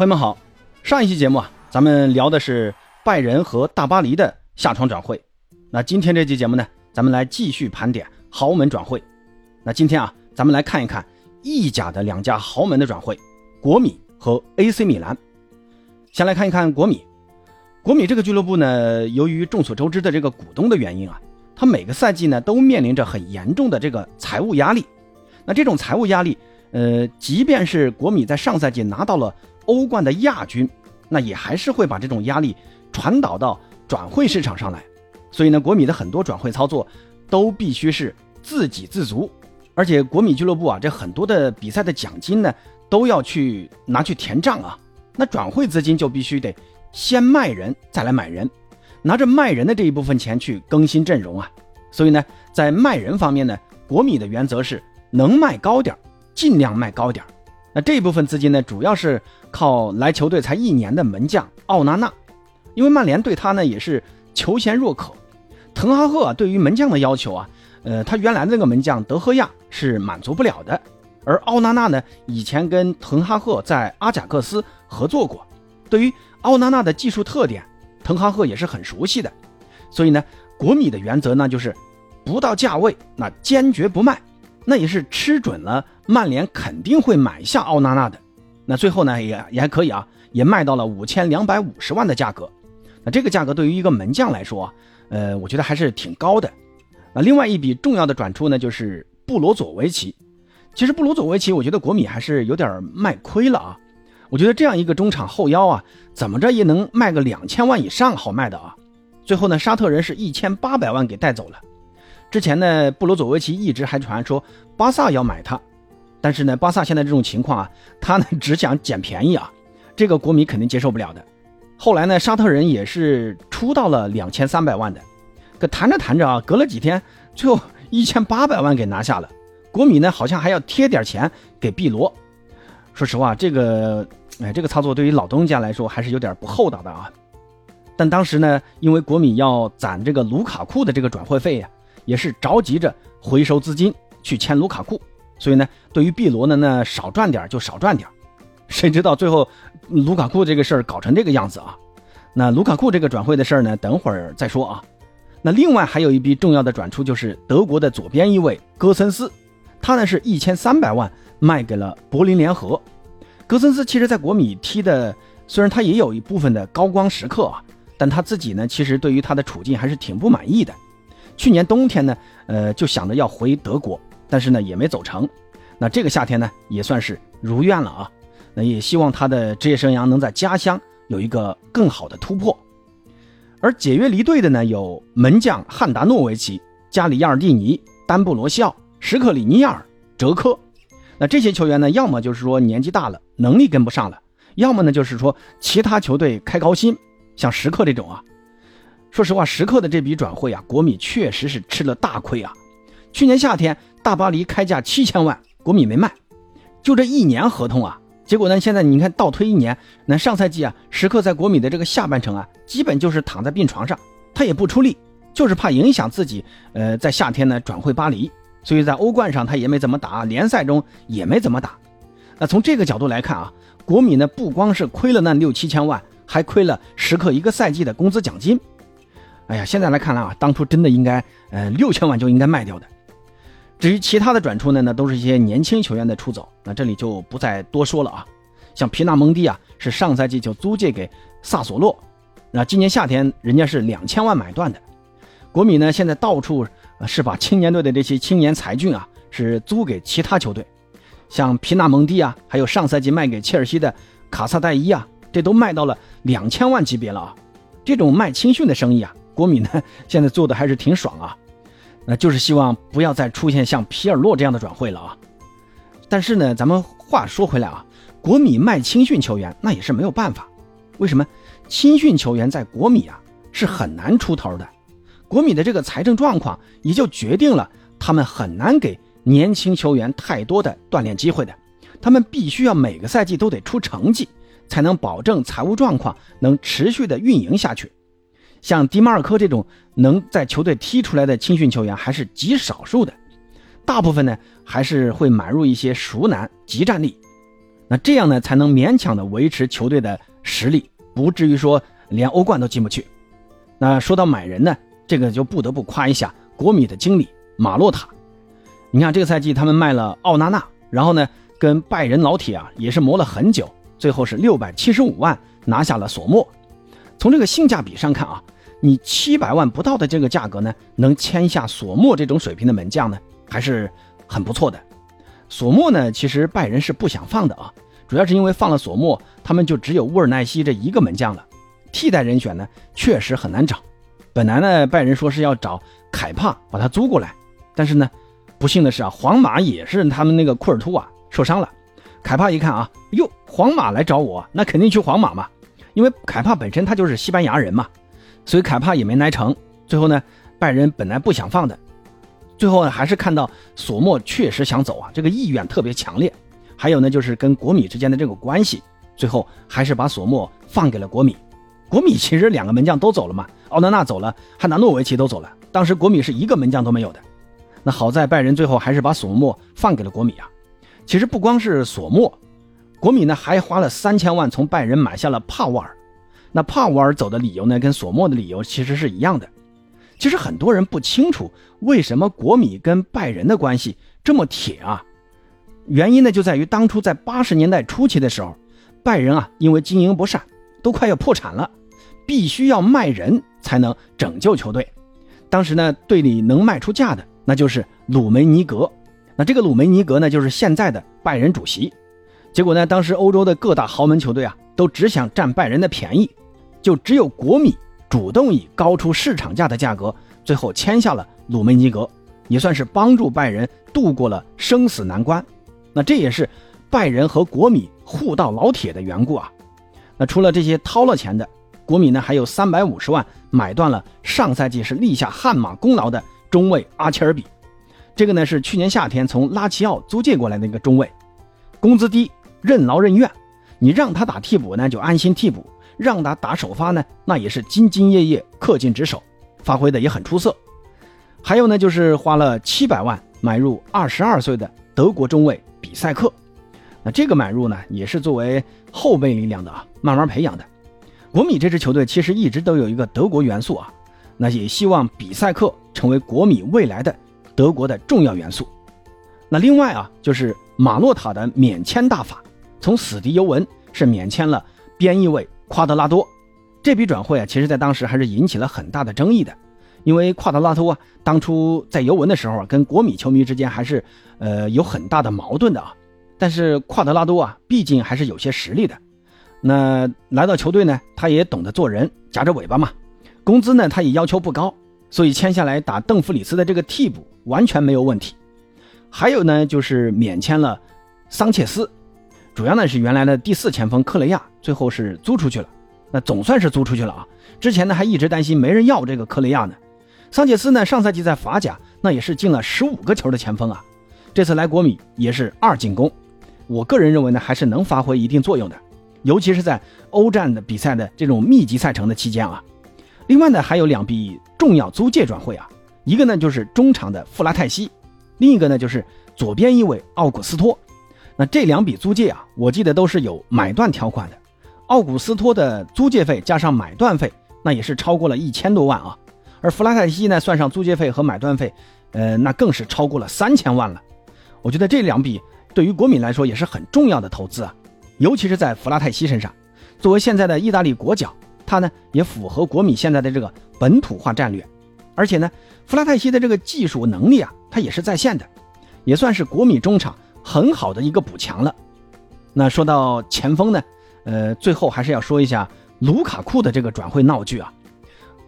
朋友们好，上一期节目啊，咱们聊的是拜仁和大巴黎的下窗转会。那今天这期节目呢，咱们来继续盘点豪门转会。那今天啊，咱们来看一看意甲的两家豪门的转会，国米和 AC 米兰。先来看一看国米。国米这个俱乐部呢，由于众所周知的这个股东的原因啊，他每个赛季呢都面临着很严重的这个财务压力。那这种财务压力，呃，即便是国米在上赛季拿到了欧冠的亚军，那也还是会把这种压力传导到转会市场上来。所以呢，国米的很多转会操作都必须是自给自足，而且国米俱乐部啊，这很多的比赛的奖金呢都要去拿去填账啊。那转会资金就必须得先卖人再来买人，拿着卖人的这一部分钱去更新阵容啊。所以呢，在卖人方面呢，国米的原则是。能卖高点儿尽量卖高点儿那这一部分资金呢，主要是靠来球队才一年的门将奥纳纳，因为曼联对他呢也是求贤若渴。滕哈赫对于门将的要求啊，呃，他原来那个门将德赫亚是满足不了的。而奥纳纳呢，以前跟滕哈赫在阿贾克斯合作过，对于奥纳纳的技术特点，滕哈赫也是很熟悉的。所以呢，国米的原则呢就是，不到价位那坚决不卖。那也是吃准了，曼联肯定会买下奥纳纳的。那最后呢，也也还可以啊，也卖到了五千两百五十万的价格。那这个价格对于一个门将来说，呃，我觉得还是挺高的。那另外一笔重要的转出呢，就是布罗佐维奇。其实布罗佐维奇，我觉得国米还是有点卖亏了啊。我觉得这样一个中场后腰啊，怎么着也能卖个两千万以上好卖的啊。最后呢，沙特人是一千八百万给带走了。之前呢，布罗佐维奇一直还传说巴萨要买他，但是呢，巴萨现在这种情况啊，他呢 只想捡便宜啊，这个国米肯定接受不了的。后来呢，沙特人也是出到了两千三百万的，可谈着谈着啊，隔了几天，最后一千八百万给拿下了。国米呢，好像还要贴点钱给碧罗。说实话，这个哎，这个操作对于老东家来说还是有点不厚道的啊。但当时呢，因为国米要攒这个卢卡库的这个转会费呀。也是着急着回收资金去签卢卡库，所以呢，对于碧罗呢，那少赚点就少赚点 谁知道最后卢卡库这个事儿搞成这个样子啊？那卢卡库这个转会的事儿呢，等会儿再说啊。那另外还有一笔重要的转出，就是德国的左边一位戈森斯，他呢是一千三百万卖给了柏林联合。戈森斯其实在国米踢的，虽然他也有一部分的高光时刻啊，但他自己呢，其实对于他的处境还是挺不满意的。去年冬天呢，呃，就想着要回德国，但是呢也没走成。那这个夏天呢，也算是如愿了啊。那也希望他的职业生涯能在家乡有一个更好的突破。而解约离队的呢，有门将汉达诺维奇、加里亚尔蒂尼、丹布罗西奥、什克里尼亚尔、哲科。那这些球员呢，要么就是说年纪大了，能力跟不上了；要么呢就是说其他球队开高薪，像时刻这种啊。说实话，时刻的这笔转会啊，国米确实是吃了大亏啊。去年夏天，大巴黎开价七千万，国米没卖，就这一年合同啊。结果呢，现在你看倒推一年，那上赛季啊，时刻在国米的这个下半程啊，基本就是躺在病床上，他也不出力，就是怕影响自己。呃，在夏天呢转会巴黎，所以在欧冠上他也没怎么打，联赛中也没怎么打。那从这个角度来看啊，国米呢不光是亏了那六七千万，还亏了时刻一个赛季的工资奖金。哎呀，现在来看来啊，当初真的应该，呃，六千万就应该卖掉的。至于其他的转出呢，那都是一些年轻球员的出走，那这里就不再多说了啊。像皮纳蒙蒂啊，是上赛季就租借给萨索洛，那今年夏天人家是两千万买断的。国米呢，现在到处是把青年队的这些青年才俊啊，是租给其他球队，像皮纳蒙蒂啊，还有上赛季卖给切尔西的卡萨戴伊啊，这都卖到了两千万级别了啊。这种卖青训的生意啊。国米呢，现在做的还是挺爽啊，那就是希望不要再出现像皮尔洛这样的转会了啊。但是呢，咱们话说回来啊，国米卖青训球员那也是没有办法。为什么？青训球员在国米啊是很难出头的，国米的这个财政状况也就决定了他们很难给年轻球员太多的锻炼机会的。他们必须要每个赛季都得出成绩，才能保证财务状况能持续的运营下去。像迪马尔科这种能在球队踢出来的青训球员还是极少数的，大部分呢还是会买入一些熟男、集战力。那这样呢才能勉强的维持球队的实力，不至于说连欧冠都进不去。那说到买人呢，这个就不得不夸一下国米的经理马洛塔。你看这个赛季他们卖了奥纳纳，然后呢跟拜仁老铁啊也是磨了很久，最后是六百七十五万拿下了索莫。从这个性价比上看啊，你七百万不到的这个价格呢，能签下索莫这种水平的门将呢，还是很不错的。索莫呢，其实拜仁是不想放的啊，主要是因为放了索莫，他们就只有乌尔奈西这一个门将了。替代人选呢，确实很难找。本来呢，拜仁说是要找凯帕把他租过来，但是呢，不幸的是啊，皇马也是他们那个库尔图瓦受伤了。凯帕一看啊，哟，皇马来找我，那肯定去皇马嘛，因为凯帕本身他就是西班牙人嘛，所以凯帕也没来成。最后呢，拜仁本来不想放的，最后呢，还是看到索莫确实想走啊，这个意愿特别强烈。还有呢，就是跟国米之间的这个关系，最后还是把索莫放给了国米。国米其实两个门将都走了嘛，奥纳纳走了，汉达诺维奇都走了。当时国米是一个门将都没有的。那好在拜仁最后还是把索莫放给了国米啊。其实不光是索莫，国米呢还花了三千万从拜仁买下了帕沃尔。那帕沃尔走的理由呢，跟索莫的理由其实是一样的。其实很多人不清楚为什么国米跟拜仁的关系这么铁啊。原因呢就在于当初在八十年代初期的时候，拜仁啊因为经营不善，都快要破产了。必须要卖人才能拯救球队。当时呢，队里能卖出价的，那就是鲁梅尼格。那这个鲁梅尼格呢，就是现在的拜仁主席。结果呢，当时欧洲的各大豪门球队啊，都只想占拜仁的便宜，就只有国米主动以高出市场价的价格，最后签下了鲁梅尼格，也算是帮助拜仁度过了生死难关。那这也是拜仁和国米互道老铁的缘故啊。那除了这些掏了钱的。国米呢还有三百五十万买断了上赛季是立下汗马功劳的中卫阿切尔比，这个呢是去年夏天从拉齐奥租借过来的一个中卫，工资低，任劳任怨，你让他打替补呢就安心替补，让他打首发呢那也是兢兢业业恪尽职守，发挥的也很出色。还有呢就是花了七百万买入二十二岁的德国中卫比赛克，那这个买入呢也是作为后备力量的啊，慢慢培养的。国米这支球队其实一直都有一个德国元素啊，那也希望比赛克成为国米未来的德国的重要元素。那另外啊，就是马洛塔的免签大法，从死敌尤文是免签了边翼卫夸德拉多。这笔转会啊，其实在当时还是引起了很大的争议的，因为夸德拉多啊，当初在尤文的时候啊，跟国米球迷之间还是呃有很大的矛盾的啊。但是夸德拉多啊，毕竟还是有些实力的。那来到球队呢，他也懂得做人，夹着尾巴嘛。工资呢，他也要求不高，所以签下来打邓弗里斯的这个替补完全没有问题。还有呢，就是免签了桑切斯，主要呢是原来的第四前锋克雷亚，最后是租出去了。那总算是租出去了啊。之前呢还一直担心没人要这个克雷亚呢。桑切斯呢上赛季在法甲那也是进了十五个球的前锋啊，这次来国米也是二进攻。我个人认为呢，还是能发挥一定作用的。尤其是在欧战的比赛的这种密集赛程的期间啊，另外呢还有两笔重要租借转会啊，一个呢就是中场的弗拉泰西，另一个呢就是左边翼卫奥古斯托。那这两笔租借啊，我记得都是有买断条款的。奥古斯托的租借费加上买断费，那也是超过了一千多万啊。而弗拉泰西呢，算上租借费和买断费，呃，那更是超过了三千万了。我觉得这两笔对于国米来说也是很重要的投资啊。尤其是在弗拉泰西身上，作为现在的意大利国脚，他呢也符合国米现在的这个本土化战略，而且呢，弗拉泰西的这个技术能力啊，他也是在线的，也算是国米中场很好的一个补强了。那说到前锋呢，呃，最后还是要说一下卢卡库的这个转会闹剧啊。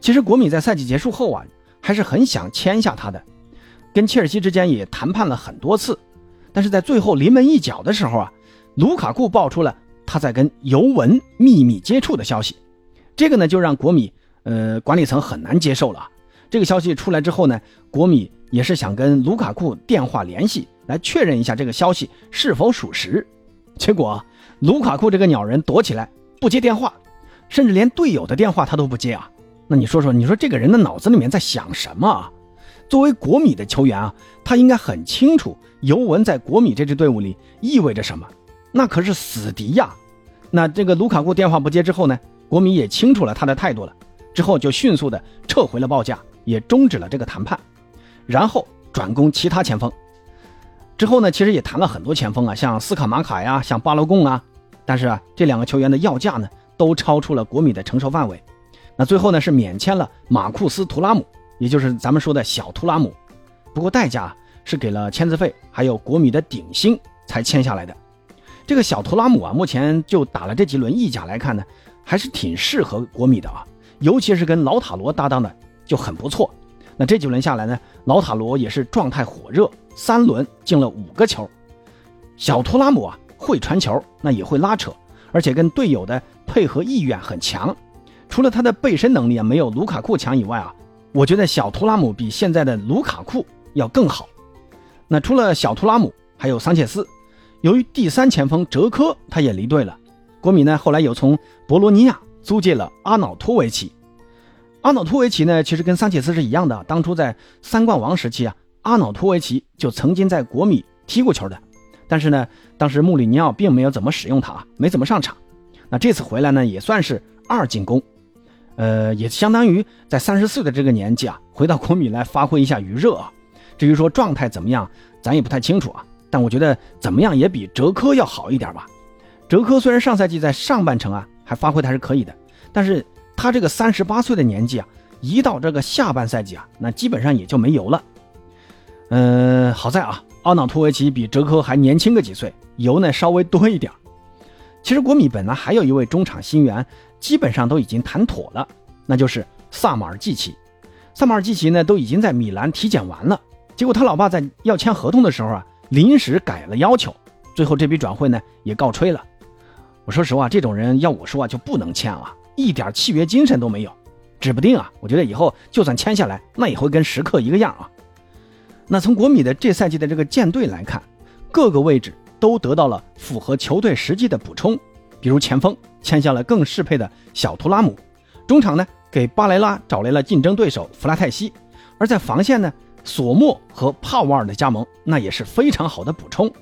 其实国米在赛季结束后啊，还是很想签下他的，跟切尔西之间也谈判了很多次，但是在最后临门一脚的时候啊。卢卡库爆出了他在跟尤文秘密接触的消息，这个呢就让国米呃管理层很难接受了。这个消息出来之后呢，国米也是想跟卢卡库电话联系来确认一下这个消息是否属实。结果卢卡库这个鸟人躲起来不接电话，甚至连队友的电话他都不接啊。那你说说，你说这个人的脑子里面在想什么啊？作为国米的球员啊，他应该很清楚尤文在国米这支队伍里意味着什么。那可是死敌呀。那这个卢卡库电话不接之后呢，国米也清楚了他的态度了，之后就迅速的撤回了报价，也终止了这个谈判，然后转攻其他前锋。之后呢，其实也谈了很多前锋啊，像斯卡马卡呀，像巴罗贡啊，但是啊，这两个球员的要价呢，都超出了国米的承受范围。那最后呢，是免签了马库斯·图拉姆，也就是咱们说的小图拉姆。不过代价是给了签字费，还有国米的顶薪才签下来的。这个小图拉姆啊，目前就打了这几轮意甲来看呢，还是挺适合国米的啊，尤其是跟老塔罗搭档的就很不错。那这几轮下来呢，老塔罗也是状态火热，三轮进了五个球。小图拉姆啊，会传球，那也会拉扯，而且跟队友的配合意愿很强。除了他的背身能力啊没有卢卡库强以外啊，我觉得小图拉姆比现在的卢卡库要更好。那除了小图拉姆，还有桑切斯。由于第三前锋哲科他也离队了，国米呢后来又从博罗尼亚租借了阿瑙托维奇。阿瑙托维奇呢，其实跟桑切斯是一样的。当初在三冠王时期啊，阿瑙托维奇就曾经在国米踢过球的。但是呢，当时穆里尼奥并没有怎么使用他啊，没怎么上场。那这次回来呢，也算是二进攻，呃，也相当于在三十岁的这个年纪啊，回到国米来发挥一下余热啊。至于说状态怎么样，咱也不太清楚啊。但我觉得怎么样也比哲科要好一点吧。哲科虽然上赛季在上半程啊还发挥的还是可以的，但是。他这个三十八岁的年纪啊，一到这个下半赛季啊，那基本上也就没油了。嗯，好在啊，奥瑙托维奇比哲科还年轻个几岁，油呢稍微多一点。其实国米本来还有一位中场新援，基本上都已经谈妥了，那就是萨马尔季奇。萨马尔季奇呢都已经在米兰体检完了，结果他老爸在要签合同的时候啊，临时改了要求，最后这笔转会呢也告吹了。我说实话，这种人要我说啊就不能签了。一点契约精神都没有，指不定啊！我觉得以后就算签下来，那也会跟时刻一个样啊。那从国米的这赛季的这个舰队来看，各个位置都得到了符合球队实际的补充，比如前锋签下了更适配的小图拉姆，中场呢给巴莱拉找来了竞争对手弗拉泰西，而在防线呢，索莫和帕瓦尔的加盟那也是非常好的补充。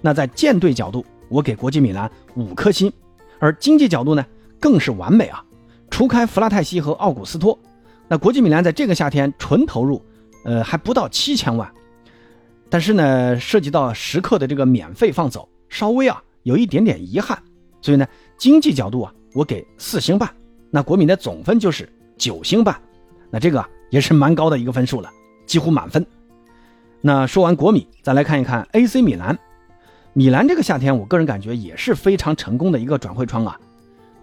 那在舰队角度，我给国际米兰五颗星，而经济角度呢？更是完美啊！除开弗拉泰西和奥古斯托，那国际米兰在这个夏天纯投入，呃，还不到七千万。但是呢，涉及到时刻的这个免费放走，稍微啊有一点点遗憾。所以呢，经济角度啊，我给四星半。那国米的总分就是九星半，那这个也是蛮高的一个分数了，几乎满分。那说完国米，再来看一看 AC 米兰。米兰这个夏天，我个人感觉也是非常成功的一个转会窗啊。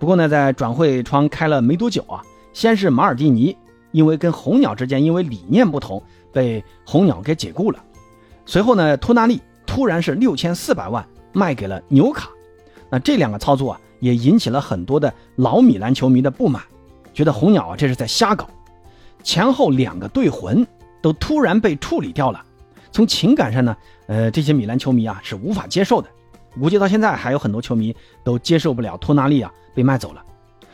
不过呢，在转会窗开了没多久啊，先是马尔蒂尼，因为跟红鸟之间因为理念不同，被红鸟给解雇了。随后呢，托纳利突然是六千四百万卖给了纽卡。那这两个操作啊，也引起了很多的老米兰球迷的不满，觉得红鸟啊这是在瞎搞。前后两个队魂都突然被处理掉了，从情感上呢，呃，这些米兰球迷啊是无法接受的。估计到现在还有很多球迷都接受不了托纳利啊被卖走了，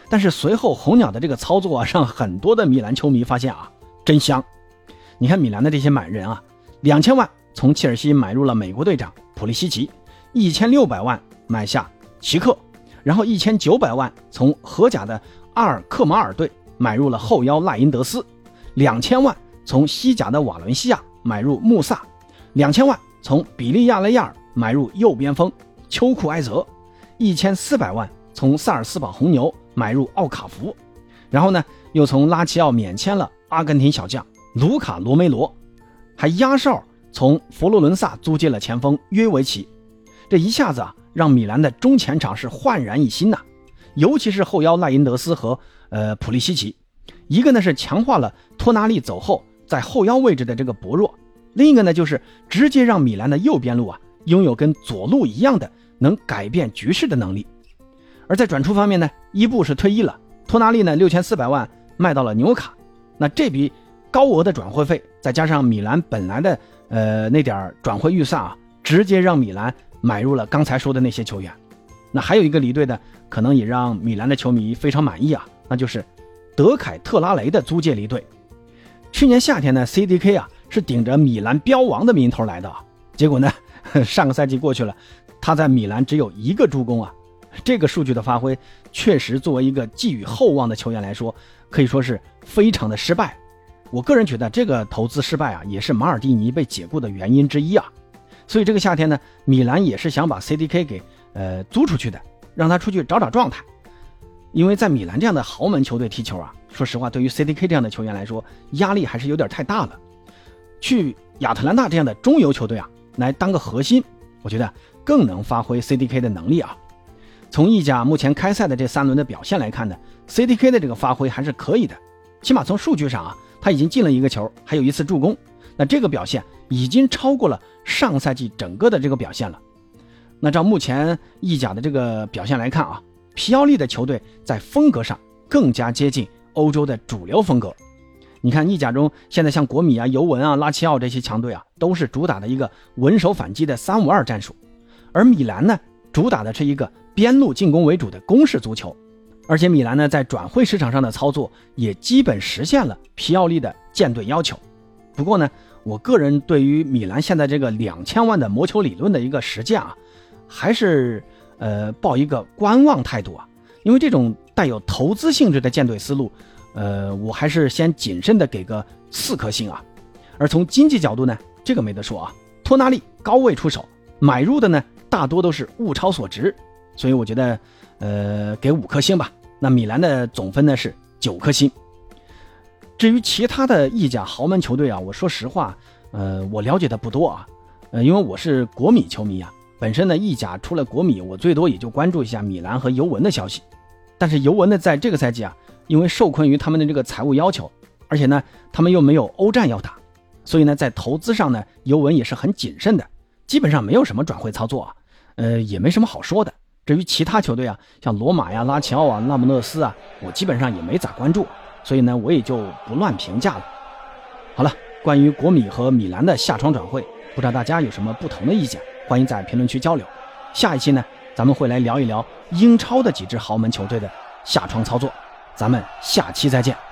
但是随后红鸟的这个操作啊，让很多的米兰球迷发现啊，真香！你看米兰的这些买人啊，两千万从切尔西买入了美国队长普利西奇，一千六百万买下齐克，然后一千九百万从荷甲的阿尔克马尔队买入了后腰赖因德斯，两千万从西甲的瓦伦西亚买入穆萨，两千万从比利亚雷亚尔买入右边锋。秋库埃泽，一千四百万从萨尔斯堡红牛买入奥卡福，然后呢，又从拉齐奥免签了阿根廷小将卢卡罗梅罗，还压哨从佛罗伦萨租借了前锋约维奇，这一下子啊，让米兰的中前场是焕然一新呐，尤其是后腰赖因德斯和呃普利西奇，一个呢是强化了托纳利走后在后腰位置的这个薄弱，另一个呢就是直接让米兰的右边路啊拥有跟左路一样的。能改变局势的能力，而在转出方面呢，伊布是退役了，托纳利呢六千四百万卖到了纽卡，那这笔高额的转会费，再加上米兰本来的呃那点转会预算啊，直接让米兰买入了刚才说的那些球员。那还有一个离队的，可能也让米兰的球迷非常满意啊，那就是德凯特拉雷的租借离队。去年夏天呢，CDK 啊是顶着米兰标王的名头来的，结果呢，上个赛季过去了。他在米兰只有一个助攻啊，这个数据的发挥确实作为一个寄予厚望的球员来说，可以说是非常的失败。我个人觉得这个投资失败啊，也是马尔蒂尼被解雇的原因之一啊。所以这个夏天呢，米兰也是想把 CDK 给呃租出去的，让他出去找找状态。因为在米兰这样的豪门球队踢球啊，说实话，对于 CDK 这样的球员来说，压力还是有点太大了。去亚特兰大这样的中游球队啊，来当个核心，我觉得更能发挥 CDK 的能力啊。从意甲目前开赛的这三轮的表现来看呢，CDK 的这个发挥还是可以的，起码从数据上啊，他已经进了一个球，还有一次助攻，那这个表现已经超过了上赛季整个的这个表现了。那照目前意甲的这个表现来看啊。皮奥利的球队在风格上更加接近欧洲的主流风格。你看意甲中现在像国米啊、尤文啊、拉齐奥这些强队啊，都是主打的一个稳守反击的三五二战术，而米兰呢，主打的是一个边路进攻为主的攻势足球。而且米兰呢，在转会市场上的操作也基本实现了皮奥利的舰队要求。不过呢，我个人对于米兰现在这个两千万的魔球理论的一个实践啊，还是。呃，抱一个观望态度啊，因为这种带有投资性质的舰队思路，呃，我还是先谨慎的给个四颗星啊。而从经济角度呢，这个没得说啊，托纳利高位出手买入的呢，大多都是物超所值，所以我觉得，呃，给五颗星吧。那米兰的总分呢是九颗星。至于其他的意甲豪门球队啊，我说实话，呃，我了解的不多啊，呃，因为我是国米球迷啊。本身呢，意甲除了国米，我最多也就关注一下米兰和尤文的消息。但是尤文呢，在这个赛季啊，因为受困于他们的这个财务要求，而且呢，他们又没有欧战要打，所以呢，在投资上呢，尤文也是很谨慎的，基本上没有什么转会操作啊，呃，也没什么好说的。至于其他球队啊，像罗马呀、拉齐奥啊、那不勒斯啊，我基本上也没咋关注，所以呢，我也就不乱评价了。好了，关于国米和米兰的下窗转会，不知道大家有什么不同的意见？欢迎在评论区交流。下一期呢，咱们会来聊一聊英超的几支豪门球队的下窗操作。咱们下期再见。